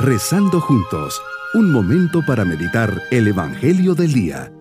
Rezando juntos, un momento para meditar el Evangelio del Día.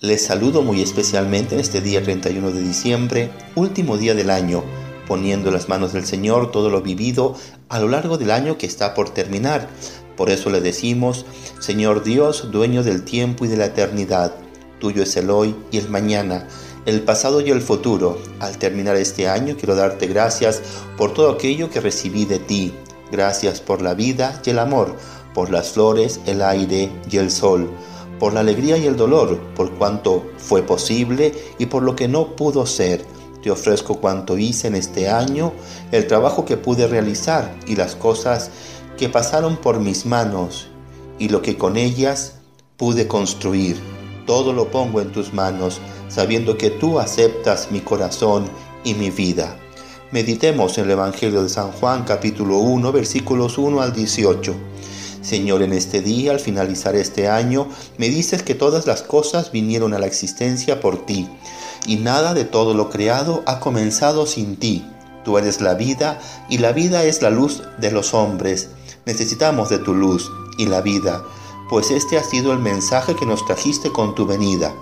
Les saludo muy especialmente en este día 31 de diciembre, último día del año, poniendo en las manos del Señor todo lo vivido a lo largo del año que está por terminar. Por eso le decimos, Señor Dios, dueño del tiempo y de la eternidad, tuyo es el hoy y el mañana el pasado y el futuro. Al terminar este año quiero darte gracias por todo aquello que recibí de ti. Gracias por la vida y el amor, por las flores, el aire y el sol, por la alegría y el dolor, por cuanto fue posible y por lo que no pudo ser. Te ofrezco cuanto hice en este año, el trabajo que pude realizar y las cosas que pasaron por mis manos y lo que con ellas pude construir. Todo lo pongo en tus manos sabiendo que tú aceptas mi corazón y mi vida. Meditemos en el Evangelio de San Juan capítulo 1 versículos 1 al 18. Señor, en este día, al finalizar este año, me dices que todas las cosas vinieron a la existencia por ti, y nada de todo lo creado ha comenzado sin ti. Tú eres la vida, y la vida es la luz de los hombres. Necesitamos de tu luz y la vida, pues este ha sido el mensaje que nos trajiste con tu venida.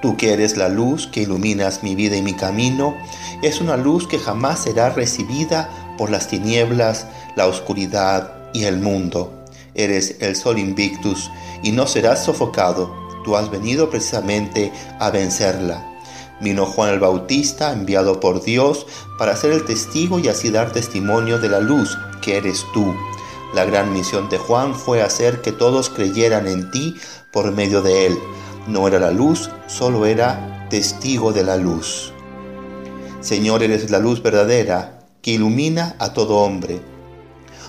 Tú que eres la luz que iluminas mi vida y mi camino, es una luz que jamás será recibida por las tinieblas, la oscuridad y el mundo. Eres el sol invictus y no serás sofocado. Tú has venido precisamente a vencerla. Vino Juan el Bautista, enviado por Dios, para ser el testigo y así dar testimonio de la luz que eres tú. La gran misión de Juan fue hacer que todos creyeran en ti por medio de él no era la luz, solo era testigo de la luz. Señor, eres la luz verdadera que ilumina a todo hombre.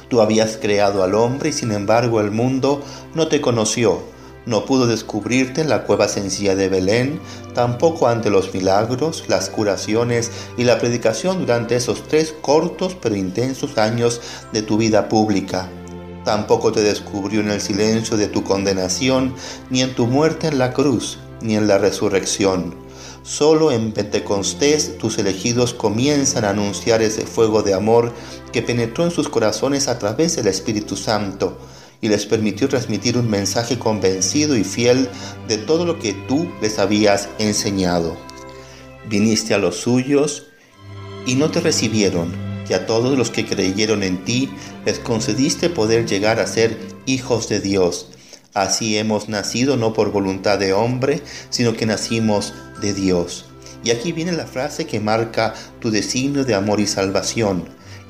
Tú habías creado al hombre y sin embargo el mundo no te conoció, no pudo descubrirte en la cueva sencilla de Belén, tampoco ante los milagros, las curaciones y la predicación durante esos tres cortos pero intensos años de tu vida pública. Tampoco te descubrió en el silencio de tu condenación, ni en tu muerte en la cruz, ni en la resurrección. Solo en Pentecostés tus elegidos comienzan a anunciar ese fuego de amor que penetró en sus corazones a través del Espíritu Santo y les permitió transmitir un mensaje convencido y fiel de todo lo que tú les habías enseñado. Viniste a los suyos y no te recibieron y a todos los que creyeron en ti les concediste poder llegar a ser hijos de Dios. Así hemos nacido no por voluntad de hombre, sino que nacimos de Dios. Y aquí viene la frase que marca tu designio de amor y salvación.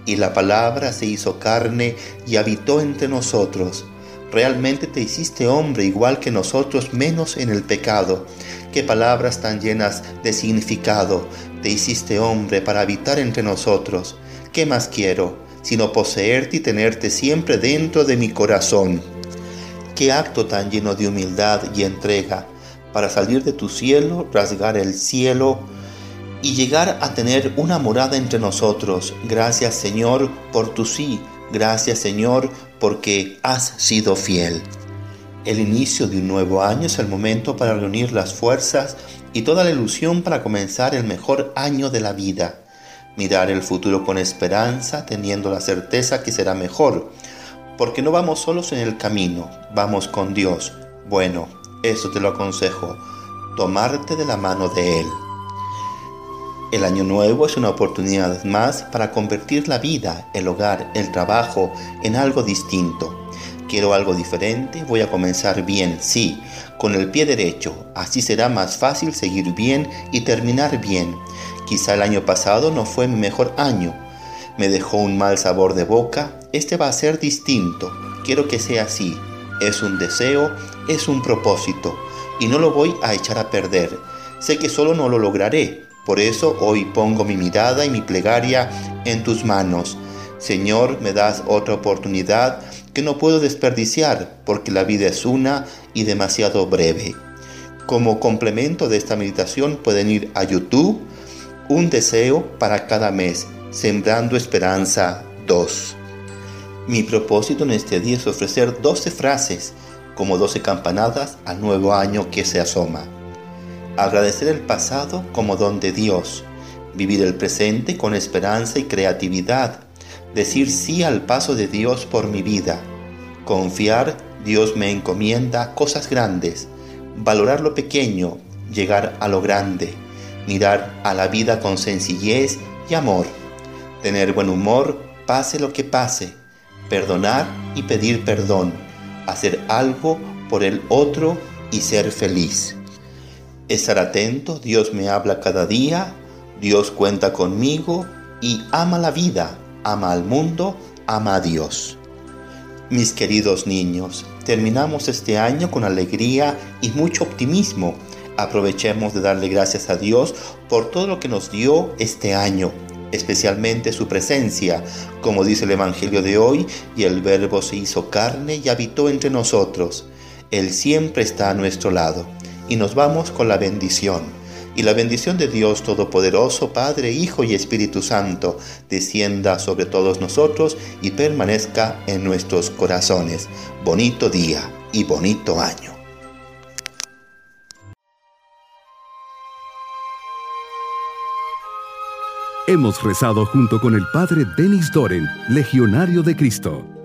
Y la palabra se hizo carne y habitó entre nosotros. Realmente te hiciste hombre igual que nosotros, menos en el pecado. Qué palabras tan llenas de significado. Te hiciste hombre para habitar entre nosotros. ¿Qué más quiero sino poseerte y tenerte siempre dentro de mi corazón? Qué acto tan lleno de humildad y entrega para salir de tu cielo, rasgar el cielo y llegar a tener una morada entre nosotros. Gracias Señor por tu sí. Gracias Señor porque has sido fiel. El inicio de un nuevo año es el momento para reunir las fuerzas y toda la ilusión para comenzar el mejor año de la vida mirar el futuro con esperanza, teniendo la certeza que será mejor, porque no vamos solos en el camino, vamos con Dios. Bueno, eso te lo aconsejo, tomarte de la mano de Él. El año nuevo es una oportunidad más para convertir la vida, el hogar, el trabajo en algo distinto. Quiero algo diferente, voy a comenzar bien, sí, con el pie derecho. Así será más fácil seguir bien y terminar bien. Quizá el año pasado no fue mi mejor año. Me dejó un mal sabor de boca. Este va a ser distinto. Quiero que sea así. Es un deseo, es un propósito. Y no lo voy a echar a perder. Sé que solo no lo lograré. Por eso hoy pongo mi mirada y mi plegaria en tus manos. Señor, me das otra oportunidad que no puedo desperdiciar porque la vida es una y demasiado breve. Como complemento de esta meditación pueden ir a YouTube un deseo para cada mes, Sembrando Esperanza 2. Mi propósito en este día es ofrecer 12 frases como 12 campanadas al nuevo año que se asoma. Agradecer el pasado como don de Dios. vivir el presente con esperanza y creatividad, decir sí al paso de Dios por mi vida, confiar Dios me encomienda cosas grandes, valorar lo pequeño, llegar a lo grande, mirar a la vida con sencillez y amor, tener buen humor, pase lo que pase, perdonar y pedir perdón, hacer algo por el otro y ser feliz. Estar atento, Dios me habla cada día, Dios cuenta conmigo y ama la vida, ama al mundo, ama a Dios. Mis queridos niños, terminamos este año con alegría y mucho optimismo. Aprovechemos de darle gracias a Dios por todo lo que nos dio este año, especialmente su presencia, como dice el Evangelio de hoy, y el Verbo se hizo carne y habitó entre nosotros. Él siempre está a nuestro lado. Y nos vamos con la bendición. Y la bendición de Dios Todopoderoso, Padre, Hijo y Espíritu Santo, descienda sobre todos nosotros y permanezca en nuestros corazones. Bonito día y bonito año. Hemos rezado junto con el Padre Denis Doren, Legionario de Cristo.